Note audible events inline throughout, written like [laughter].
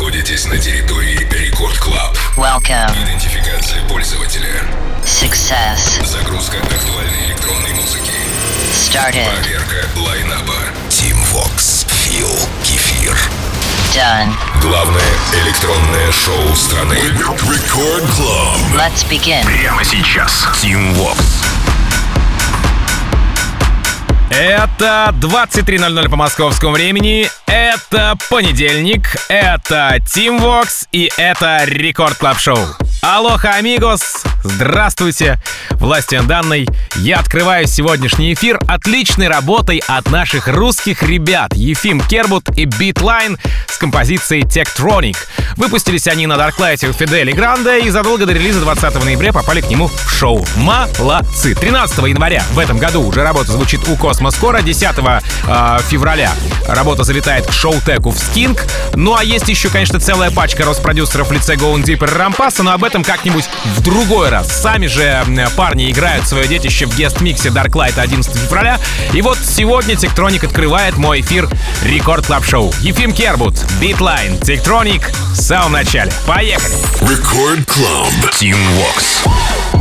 находитесь на территории Record Club. Welcome. Идентификация пользователя. Success. Загрузка актуальной электронной музыки. Started. Проверка line-up а. Team Vox. Фил. Кефир. Done. Главное электронное шоу страны. Рекорд Клаб. Let's begin. Прямо сейчас. Team Vox. Это 23.00 по московскому времени, это понедельник, это Team Vox и это Record Club Show. Алоха, амигос! Здравствуйте! Властью данной я открываю сегодняшний эфир отличной работой от наших русских ребят Ефим Кербут и Beatline с композицией Tektronic. Выпустились они на Darklight у Фидели Гранде и задолго до релиза 20 ноября попали к нему в шоу. Молодцы! 13 января в этом году уже работа звучит у Космос Кора, 10 э, февраля работа залетает к шоу-теку в Skink. Ну а есть еще, конечно, целая пачка Роспродюсеров в лице Going Deeper и Рампаса, но об этом как-нибудь в другой раз. Сами же парни играют свое детище в guest миксе Darklight 11 февраля. И вот сегодня Тектроник открывает мой эфир Record Club Show. Ефим Кербут, Битлайн, Тектроник в самом начале. Поехали! Record Club. Team Vox.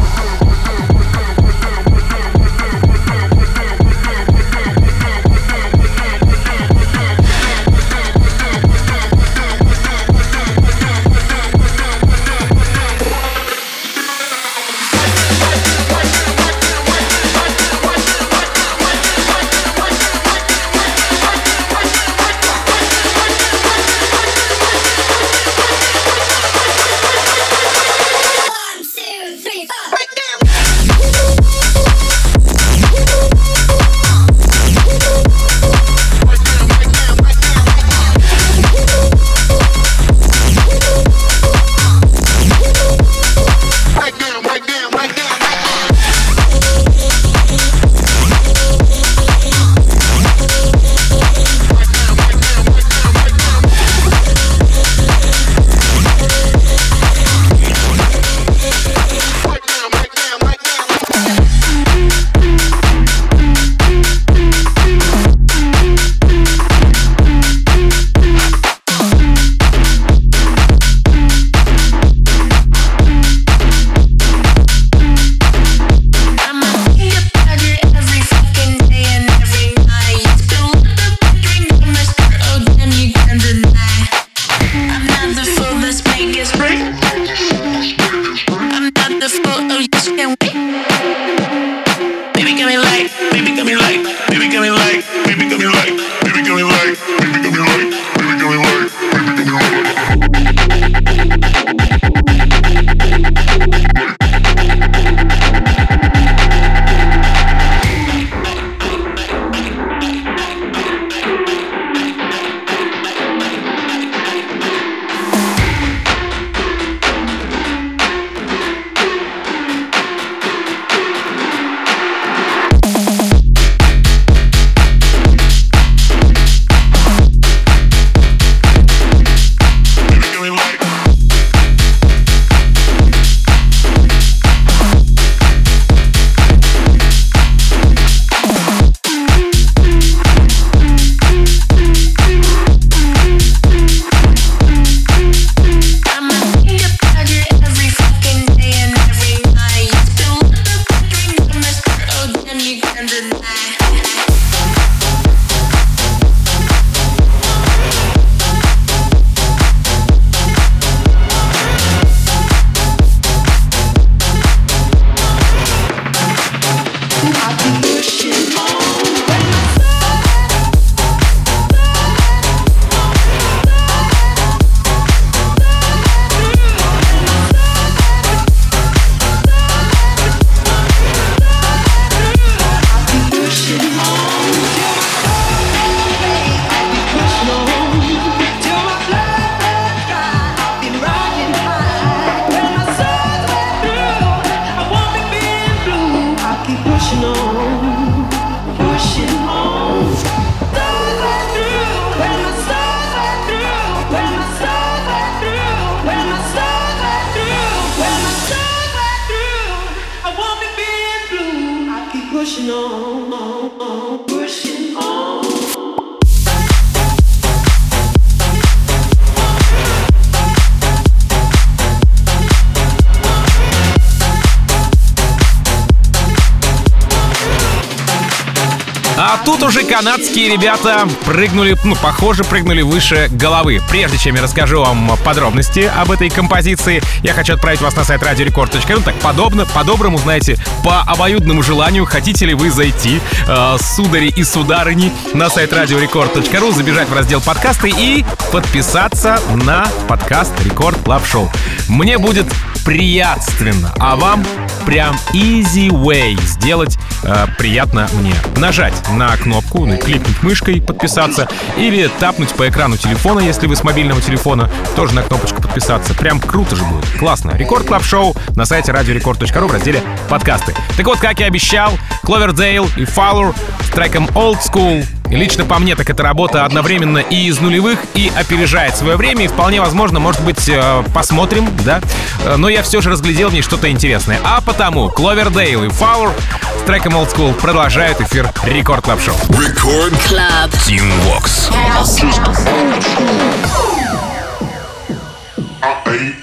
Канадские ребята прыгнули, ну, похоже, прыгнули выше головы. Прежде чем я расскажу вам подробности об этой композиции, я хочу отправить вас на сайт radiorecord.ru. Так, подобно, по-доброму, знаете, по обоюдному желанию, хотите ли вы зайти, э, судари и сударыни, на сайт radiorecord.ru, забежать в раздел подкасты и подписаться на подкаст Record Club Show. Мне будет приятственно, а вам прям easy way сделать э, приятно мне. Нажать на кнопку, ну, кликнуть мышкой, подписаться, или тапнуть по экрану телефона, если вы с мобильного телефона, тоже на кнопочку подписаться. Прям круто же будет. Классно. Record Club Show на сайте radiorecord.ru в разделе подкасты. Так вот, как и обещал, Кловердейл и Фауэр с треком Old School и лично по мне, так эта работа одновременно и из нулевых, и опережает свое время, и вполне возможно, может быть, э, посмотрим, да? Э, но я все же разглядел в ней что-то интересное. А потому Кловердейл и с треком Old School продолжают эфир Record Club Show. Рекорд Club. Team Vox. I'm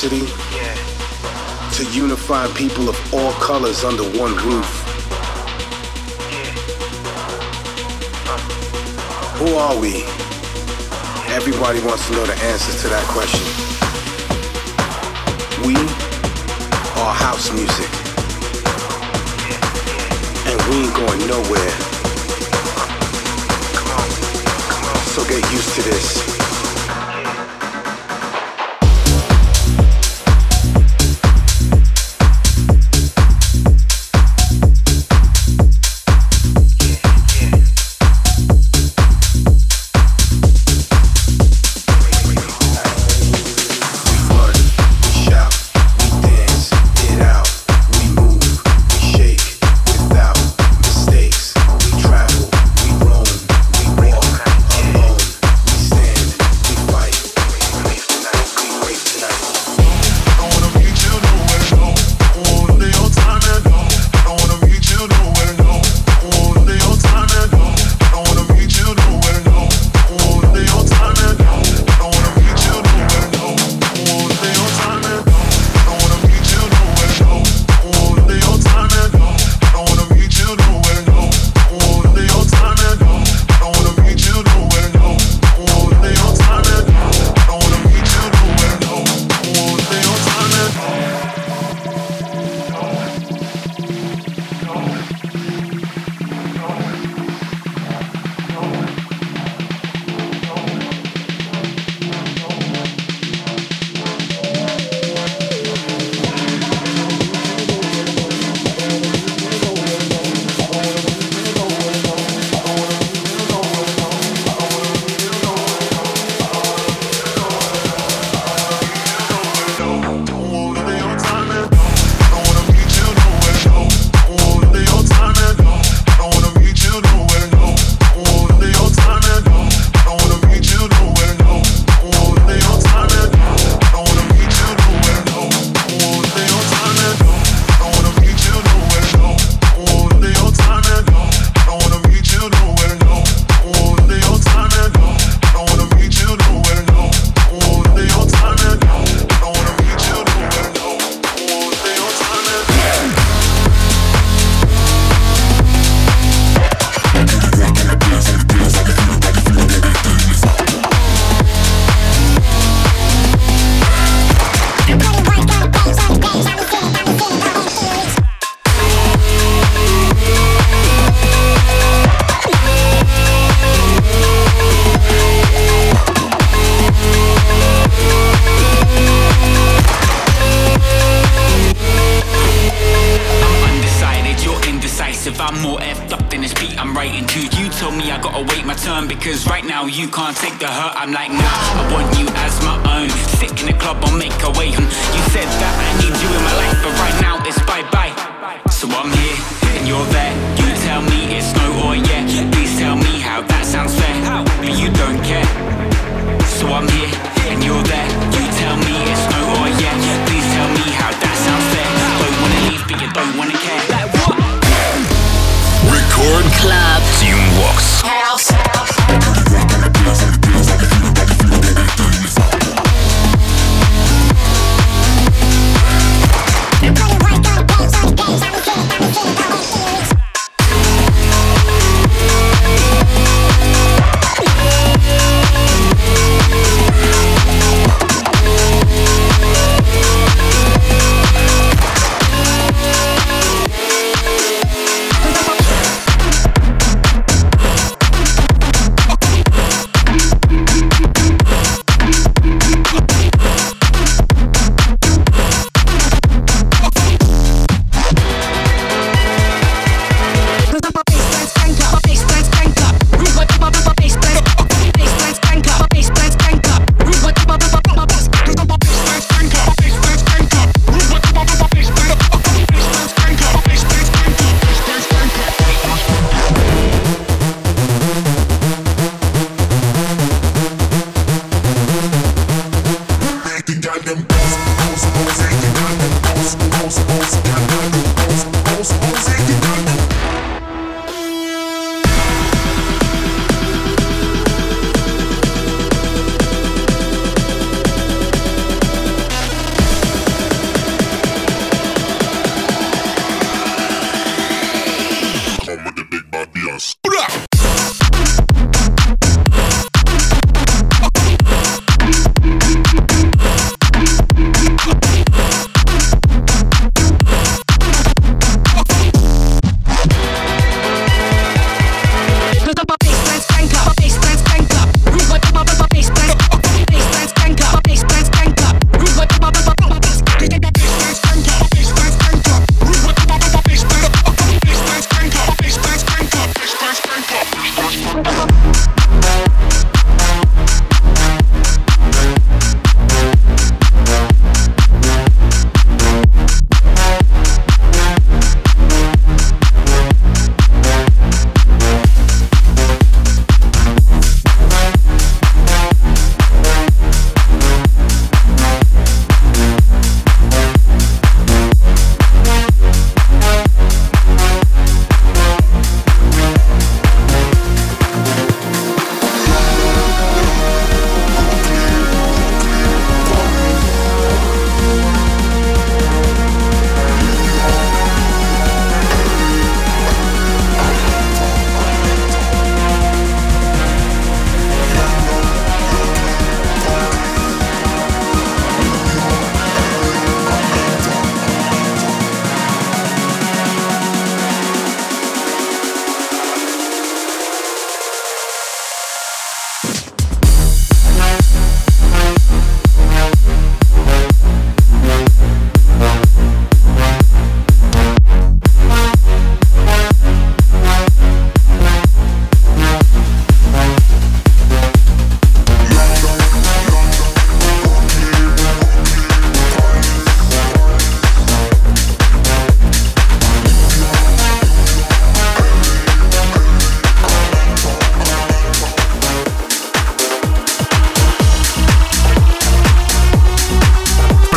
diversity to unify people of all colors under one roof. Who are we? Everybody wants to know the answers to that question. We are house music. And we ain't going nowhere. So get used to this.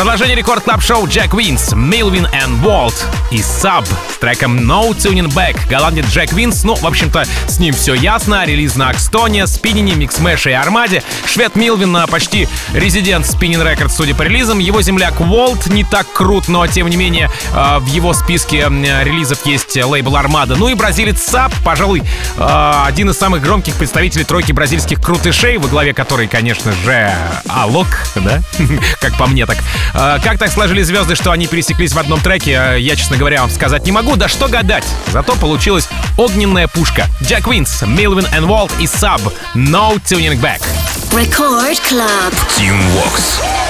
Продолжение Record Club Show Джек Винс, Милвин и Волт и Sub с треком No Turning Back. Голландец Джек Винс, ну, в общем-то, с ним все ясно. Релиз на Axtone, Spinnin е, Mixmash е и Армаде. Швед Милвин а, почти резидент Spinnin Records, судя по релизам. Его земляк Волт не так крут, но, тем не менее, а, в его списке релизов есть лейбл Армада. Ну и бразилец Саб, пожалуй, а, один из самых громких представителей тройки бразильских крутышей, во главе которой, конечно же, Алок, да? [laughs] Как по мне так. А, Как так сложились звезды, что они пересеклись в одном треке, а, я, честно говоря, вам сказать не могу. Да что гадать. Зато получилась огненная пушка. Джек Винс, Милвин и Волт и Саб. No Tuning Back. Record Club. Team Vox.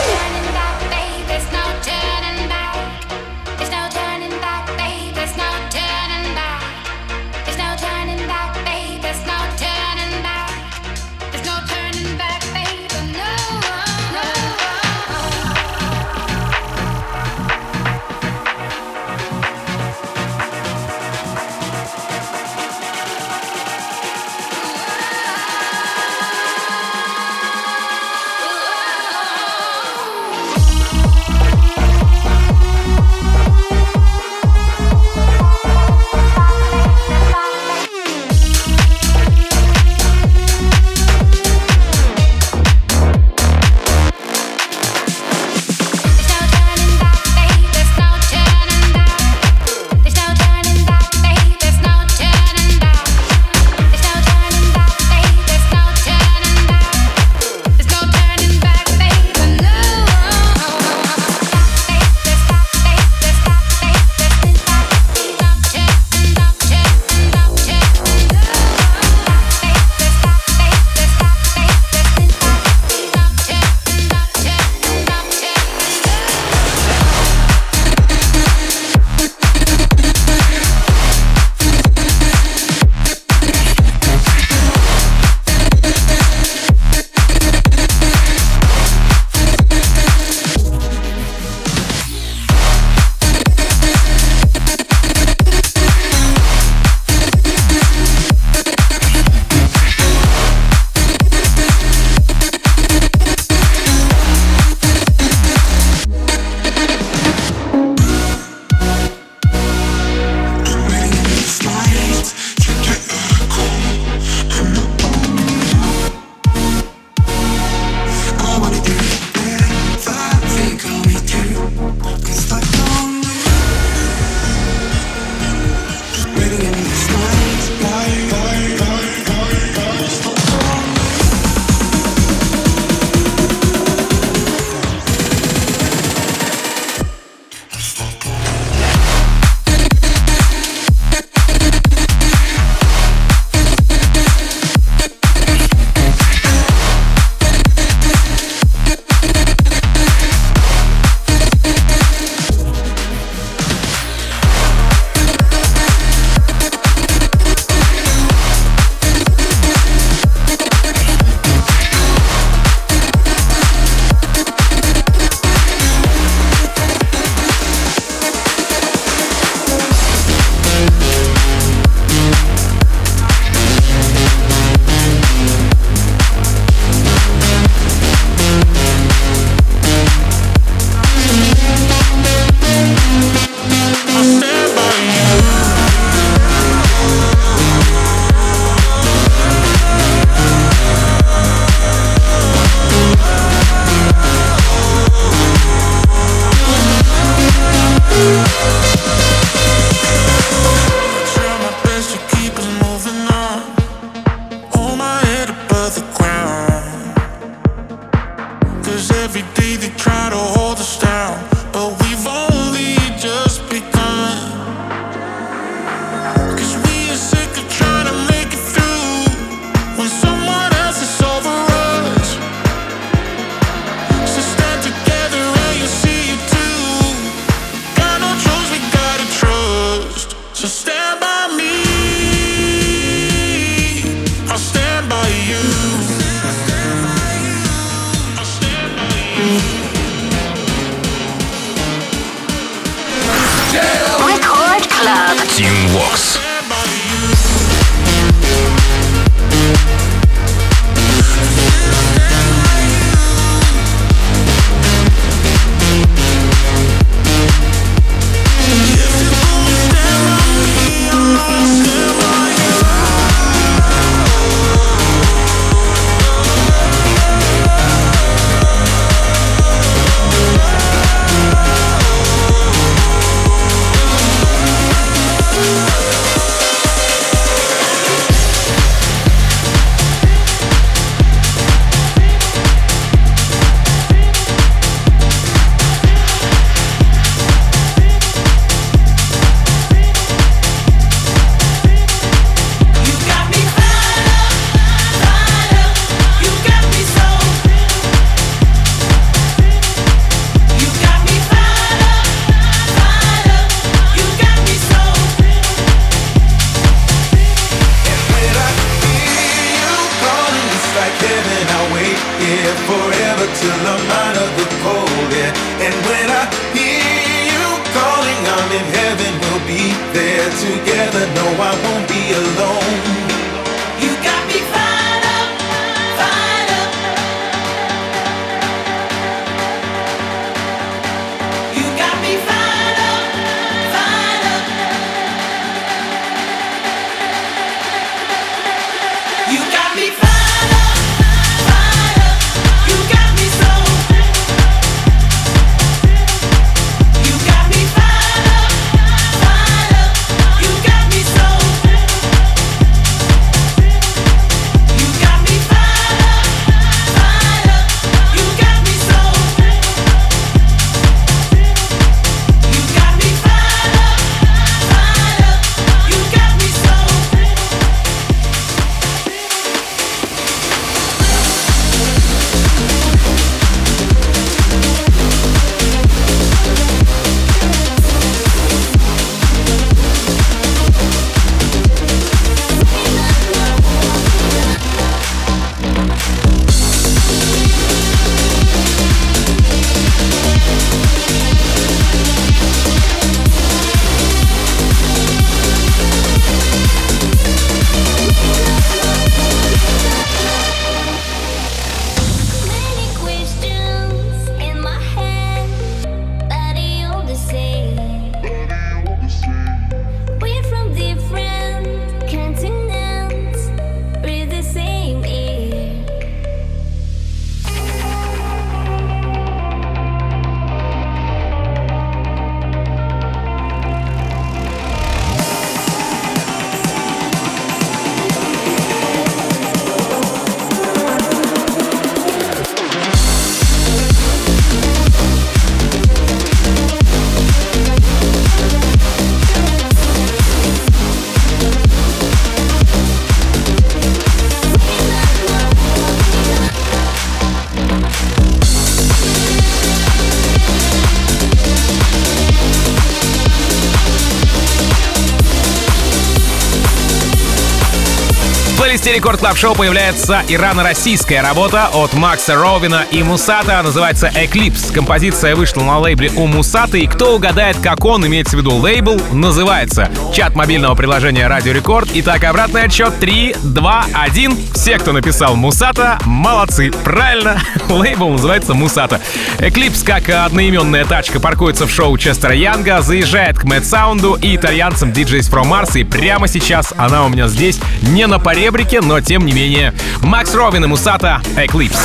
части Record Club Show появляется ирано-российская работа от Макса Ровина и Мусата. Называется «Eclipse». Композиция вышла на лейбле у Мусата. И кто угадает, как он, имеется в виду лейбл, называется. Чат мобильного приложения «Радио Рекорд». Итак, обратный отсчет 3, 2, 1. Все, кто написал Мусата, молодцы. Правильно, [laughs] лейбл называется Мусата. «Eclipse», как одноименная тачка, паркуется в шоу Честера Янга, заезжает к Мэтт Саунду и итальянцам DJs From Mars. И прямо сейчас она у меня здесь, не на поребрике, десятке, но тем не менее. Макс Ровин и Мусата «Эклипс».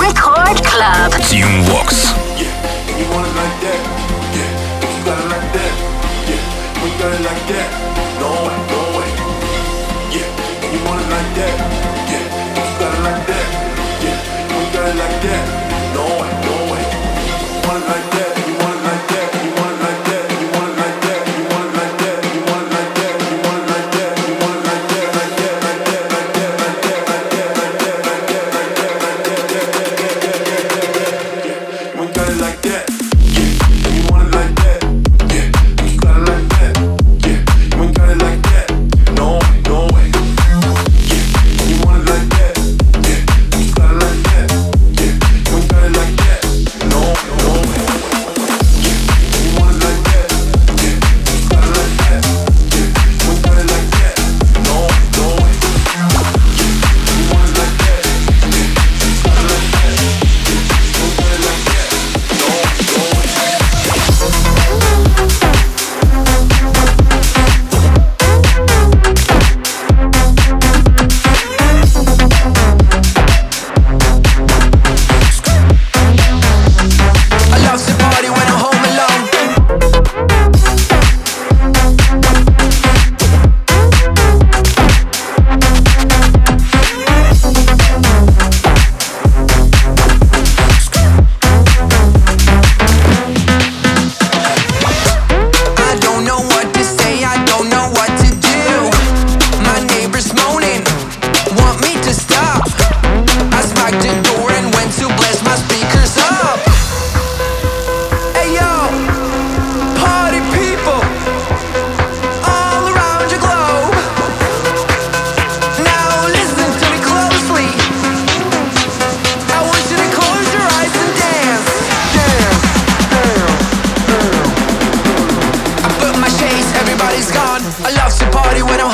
Рекорд Клаб. I love to party when I'm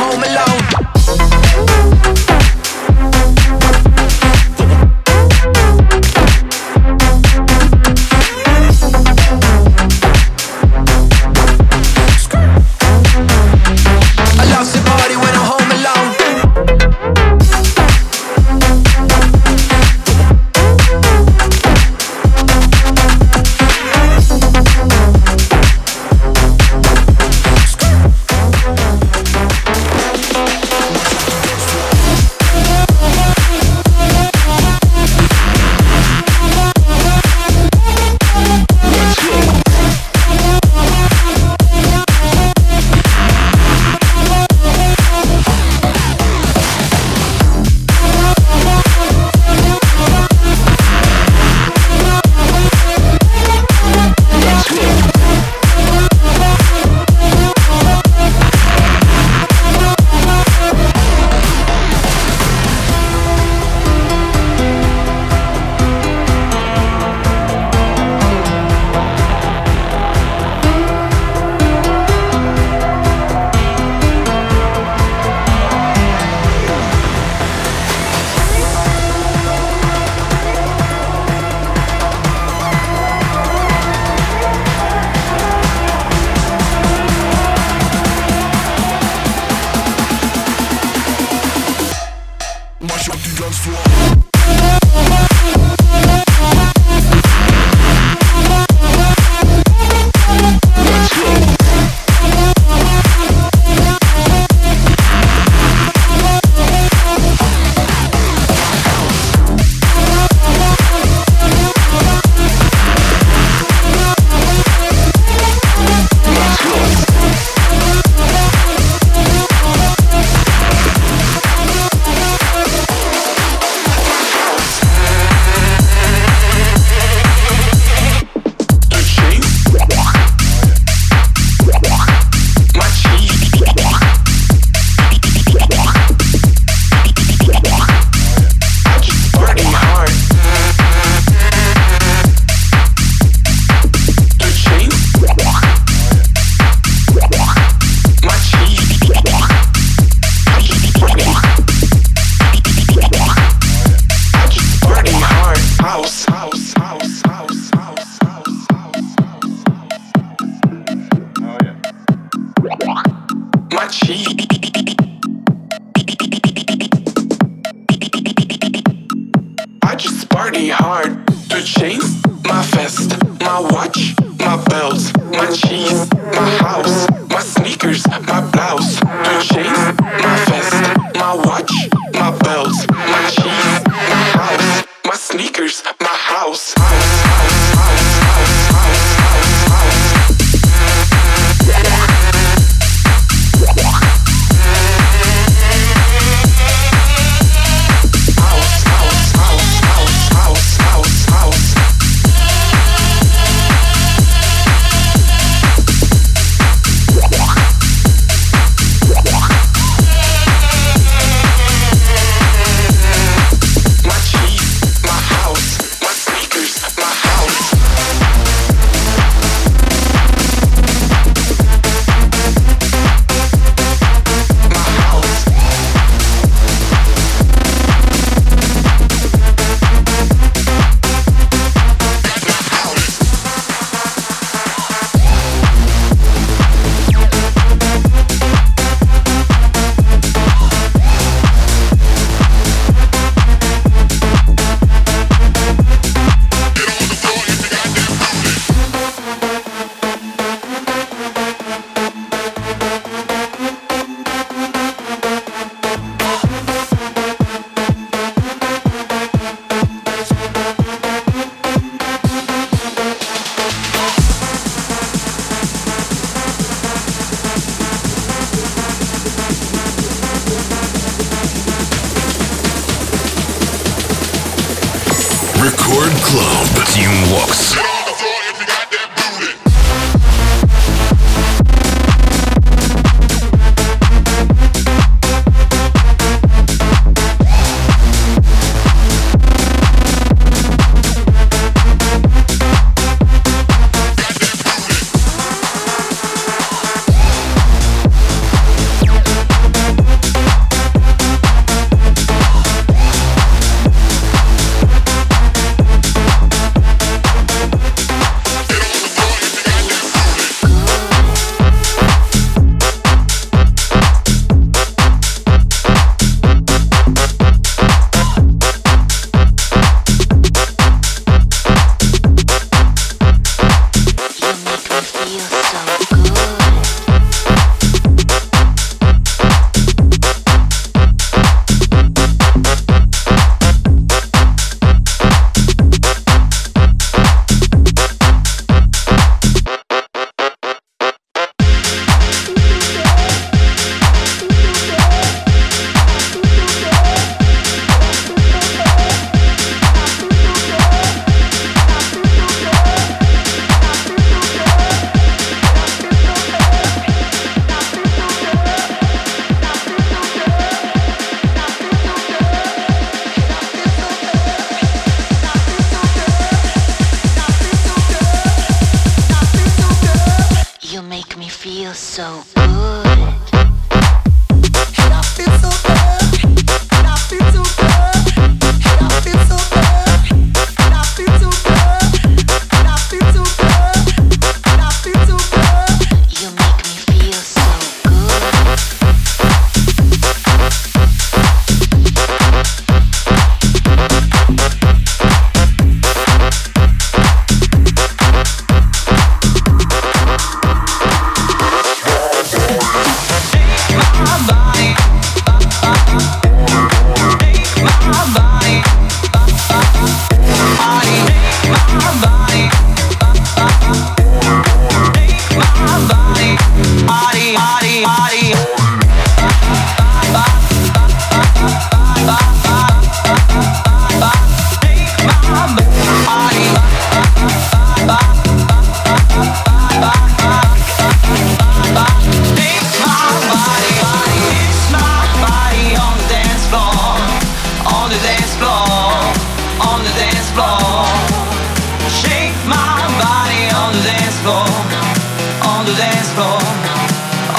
floor,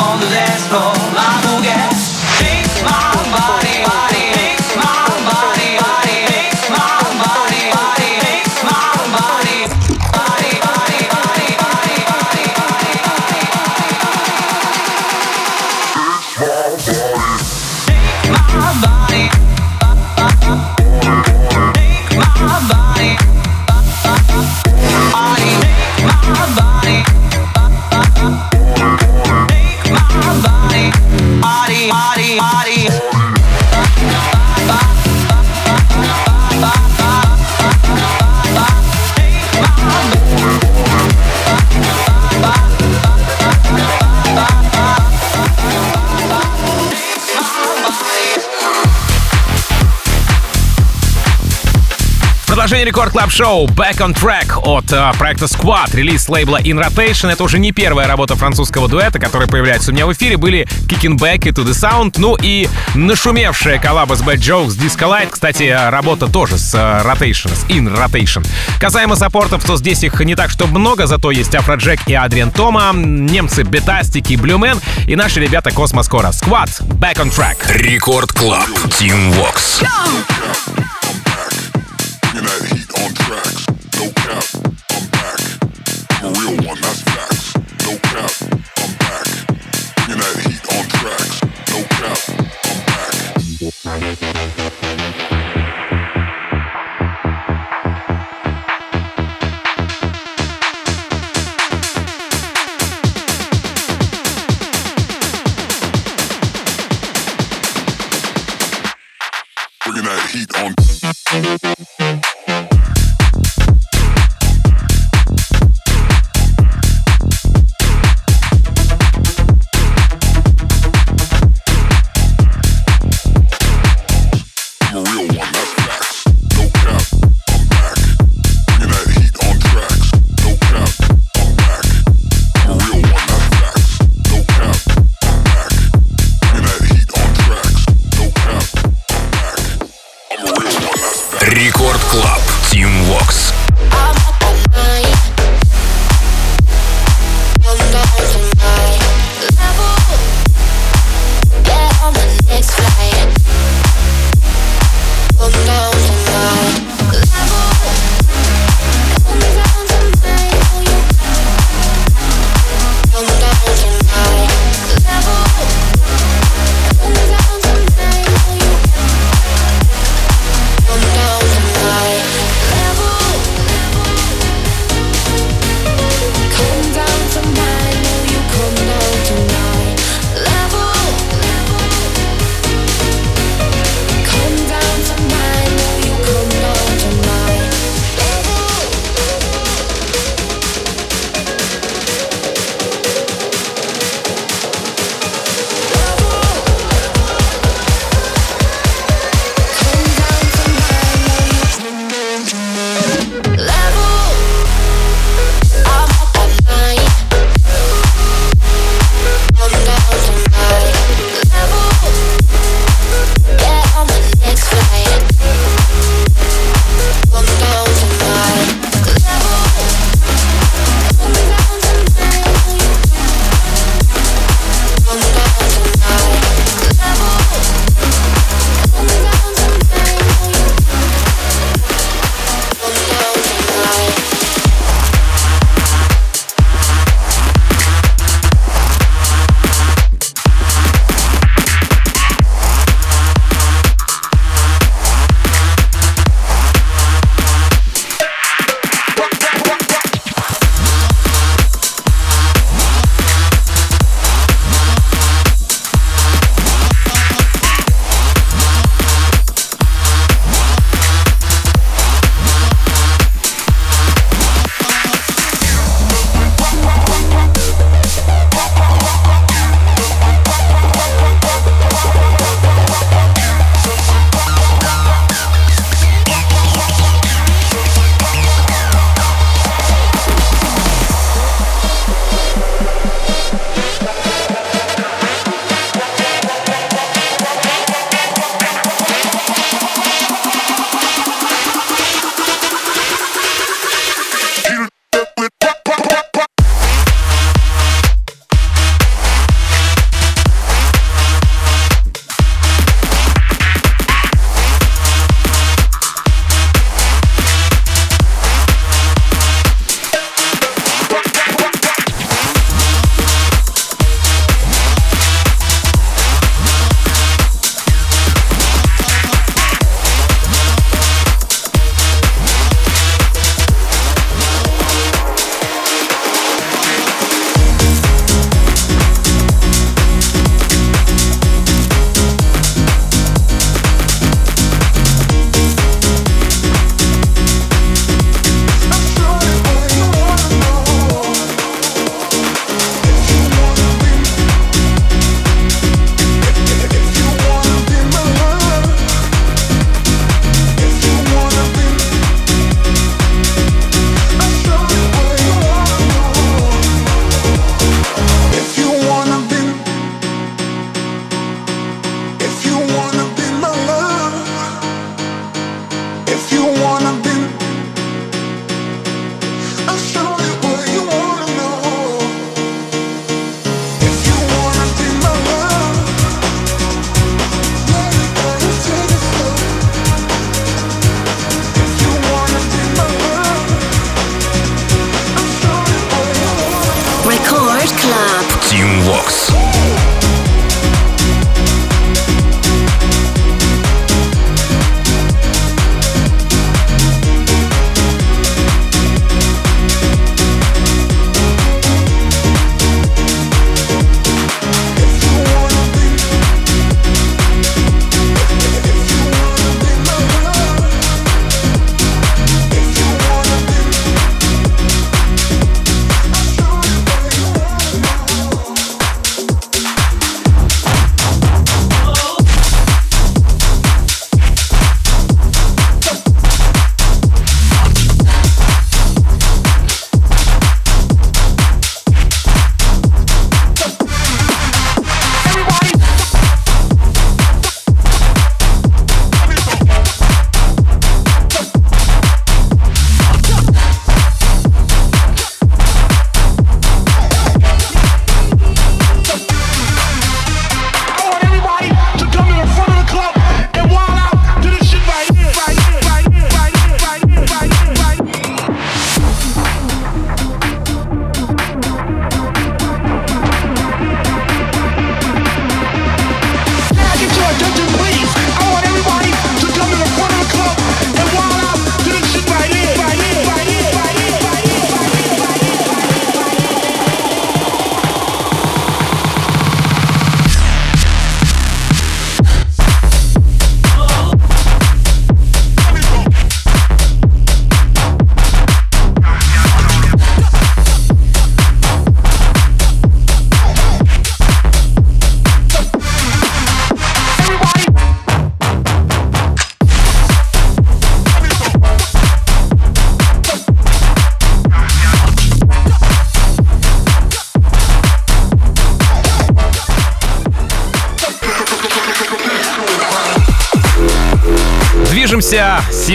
on the dance floor, I don't. Record Club Show Back on Track от э, проекта Squad, релиз лейбла In Rotation. Это уже не первая работа французского дуэта, который появляется у меня в эфире. Были Kicking Back и To The Sound, ну и нашумевшая коллаба с Bad Jokes Disco Light. Кстати, э, работа тоже с э, Rotation, с In Rotation. Касаемо саппортов, то здесь их не так, что много, зато есть Afrojack и Adrien Toma, немцы Бетастик и Блюмен и наши ребята Cosmo & Skoro. Squad, Back on Track. Record Club. Тим Вокс. Bringing that heat on tracks. No cap, I'm back. I'm a real one, that's facts. No cap, I'm back. Bringing that heat on tracks. No cap, I'm back. Bringing that heat on.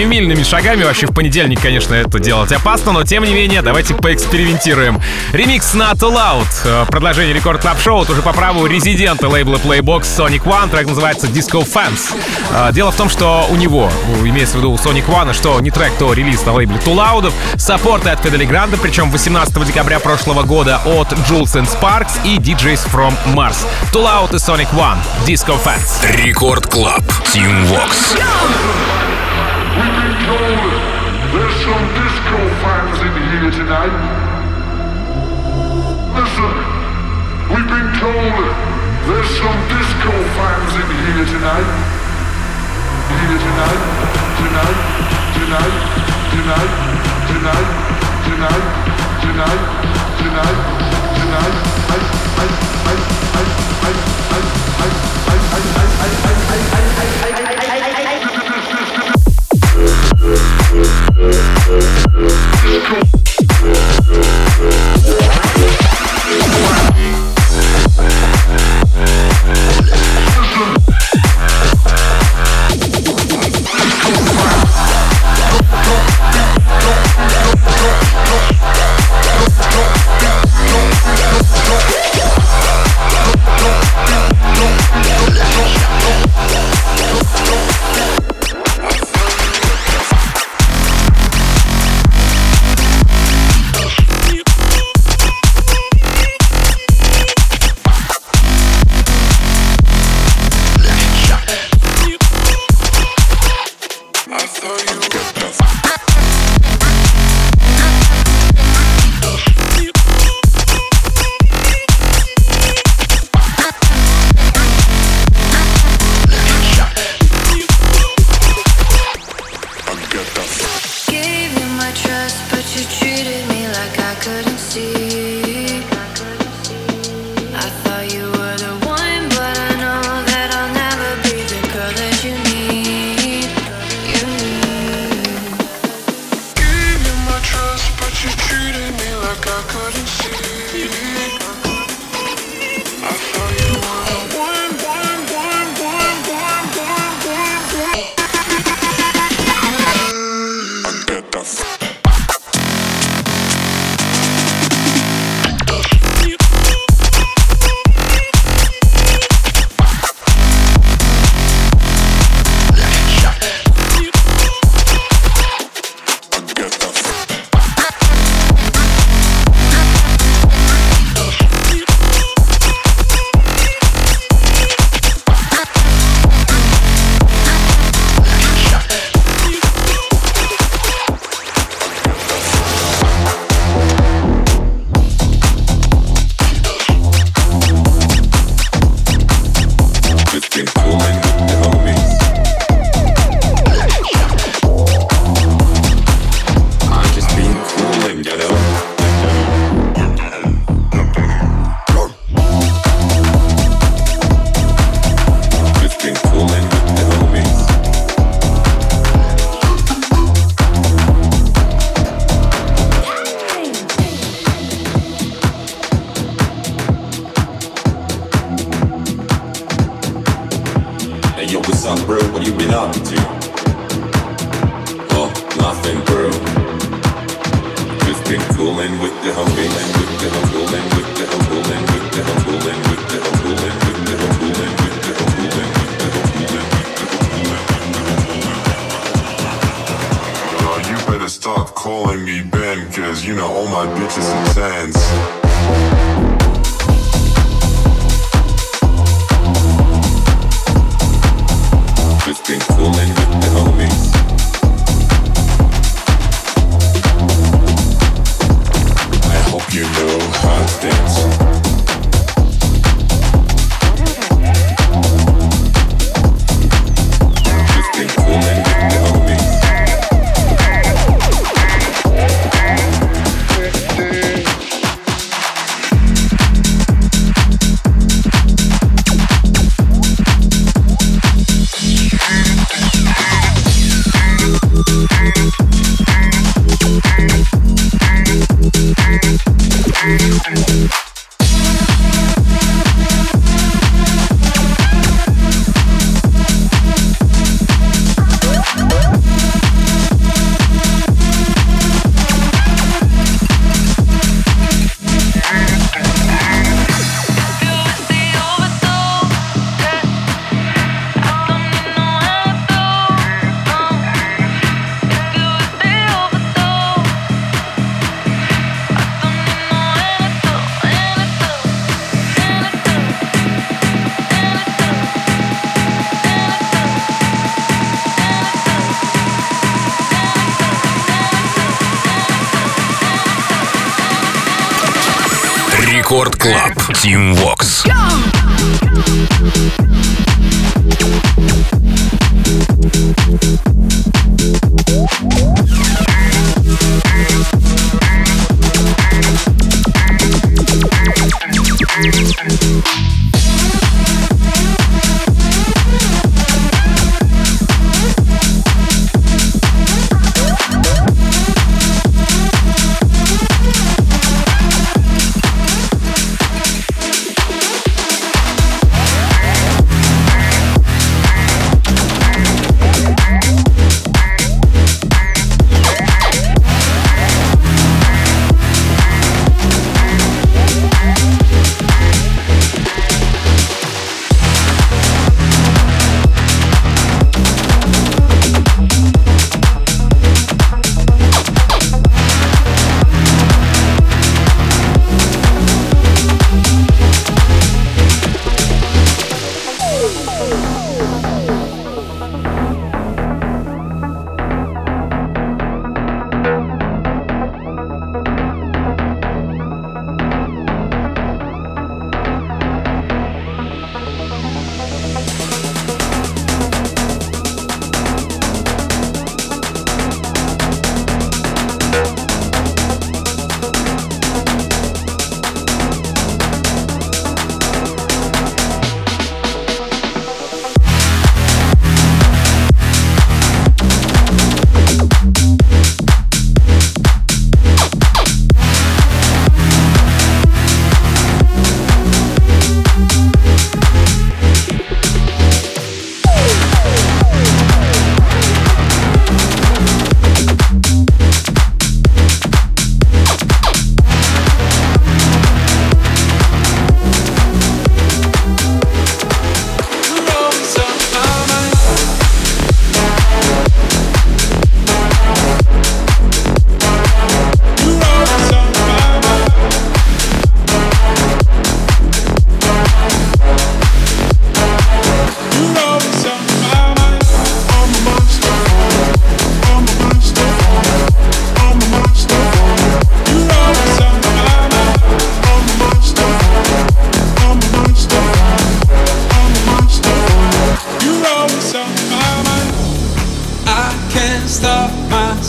Семимильными шагами. Вообще в понедельник, конечно, это делать опасно, но тем не менее, давайте поэкспериментируем. Ремикс на Too Loud. Э, Продолжение рекорд клаб шоу уже по праву резидента лейбла Playbox Sonic One. Трек называется Disco Fans. Э, Дело в том, что у него, имеется в виду у Sonic One, что не трек, то релиз на лейбле Too Loud. Саппорты от Педали Гранда, причем 18 декабря прошлого года от Jules and Sparks и DJs from Mars. Too Loud и Sonic One. Disco Fans. Рекорд Клаб. Team Vox. There's tonight. Listen, we've been told there's some disco fans in here tonight. Here tonight, tonight, tonight, tonight, tonight, tonight, tonight, tonight, tonight. I, I, I, I, I, I, I, I, I, I, I, I, I, I, Gave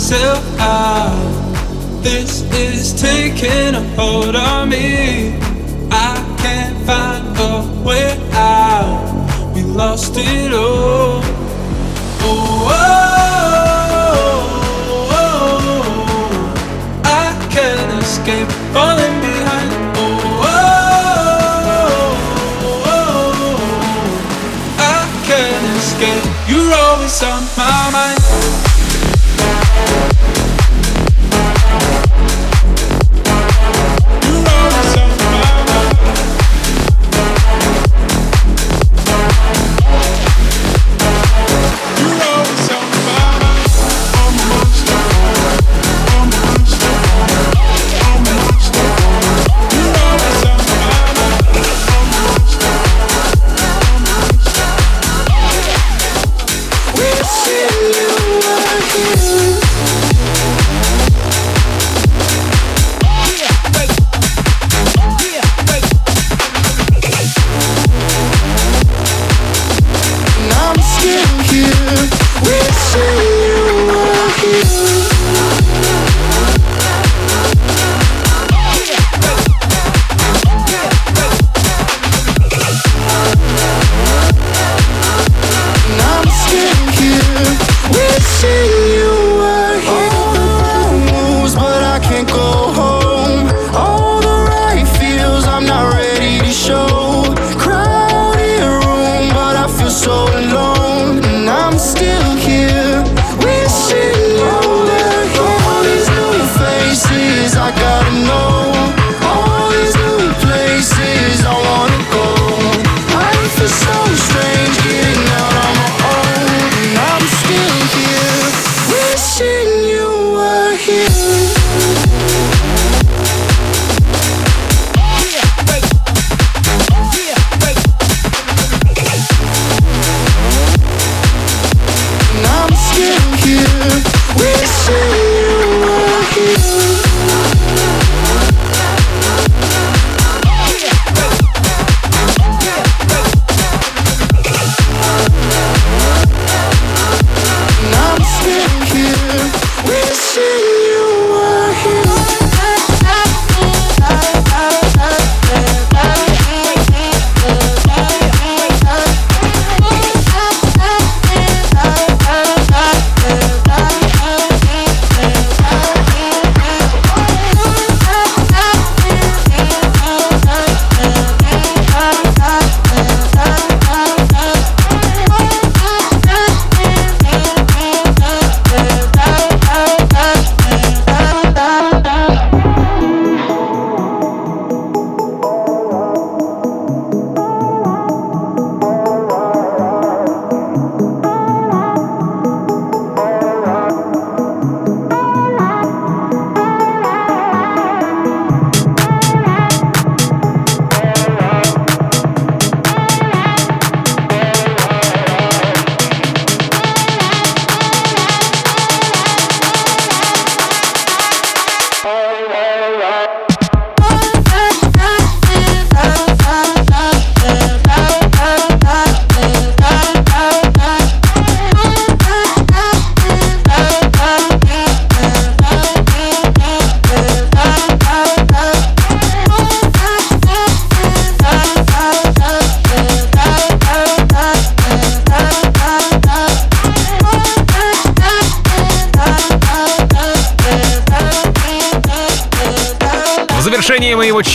myself out. This is taking a hold on me. I can't find a way out. We lost it all. Oh, oh, oh, oh. I can't escape falling behind. Oh. I can't escape. You're always on my mind. places I go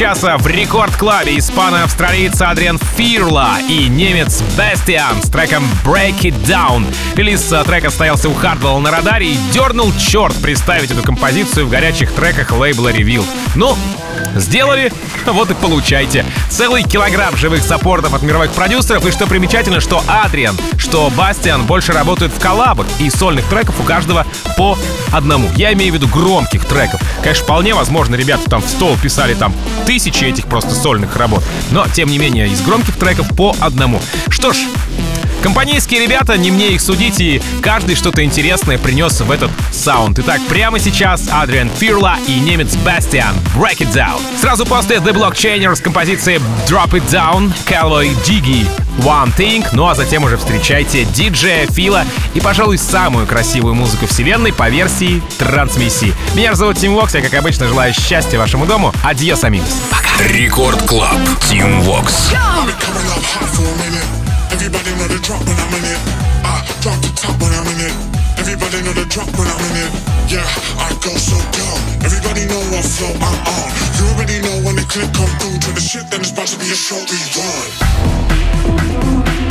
часа в рекорд-клабе испано-австралиец Адриан Фирла и немец Бестиан с треком Break It Down. Релиз э, трека стоялся у Хардвелла на радаре и дернул черт представить эту композицию в горячих треках лейбла Revealed. Ну, сделали, [laughs] вот и получайте. Целый килограмм живых саппортов от мировых продюсеров. И что примечательно, что Адриан, что Бастиан больше работают в коллабах и сольных треков у каждого по одному. Я имею в виду громких треков. Конечно, вполне возможно, ребята там в стол писали там тысячи этих просто сольных работ. Но, тем не менее, из громких треков по одному. Что ж, Компанейские ребята, не мне их судить, и каждый что-то интересное принес в этот саунд. Итак, прямо сейчас Адриан Фирла и немец Бастиан Break It Down. Сразу после The Blockchainer с композицией Drop It Down, Calvary Diggy One Thing, ну а затем уже встречайте диджея Фила и, пожалуй, самую красивую музыку вселенной по версии трансмиссии. Меня зовут Тим Вокс, я, как обычно, желаю счастья вашему дому. Adiós, amigos. Пока. Record Club. Тим Вокс. I've Everybody know the drop when I'm in it. I drop the top when I'm in it. Everybody know the drop when I'm in it. Yeah, I go so dumb. Everybody know what flow I'm on. You already know when the click come through to the shit, then it's about to be a show we run.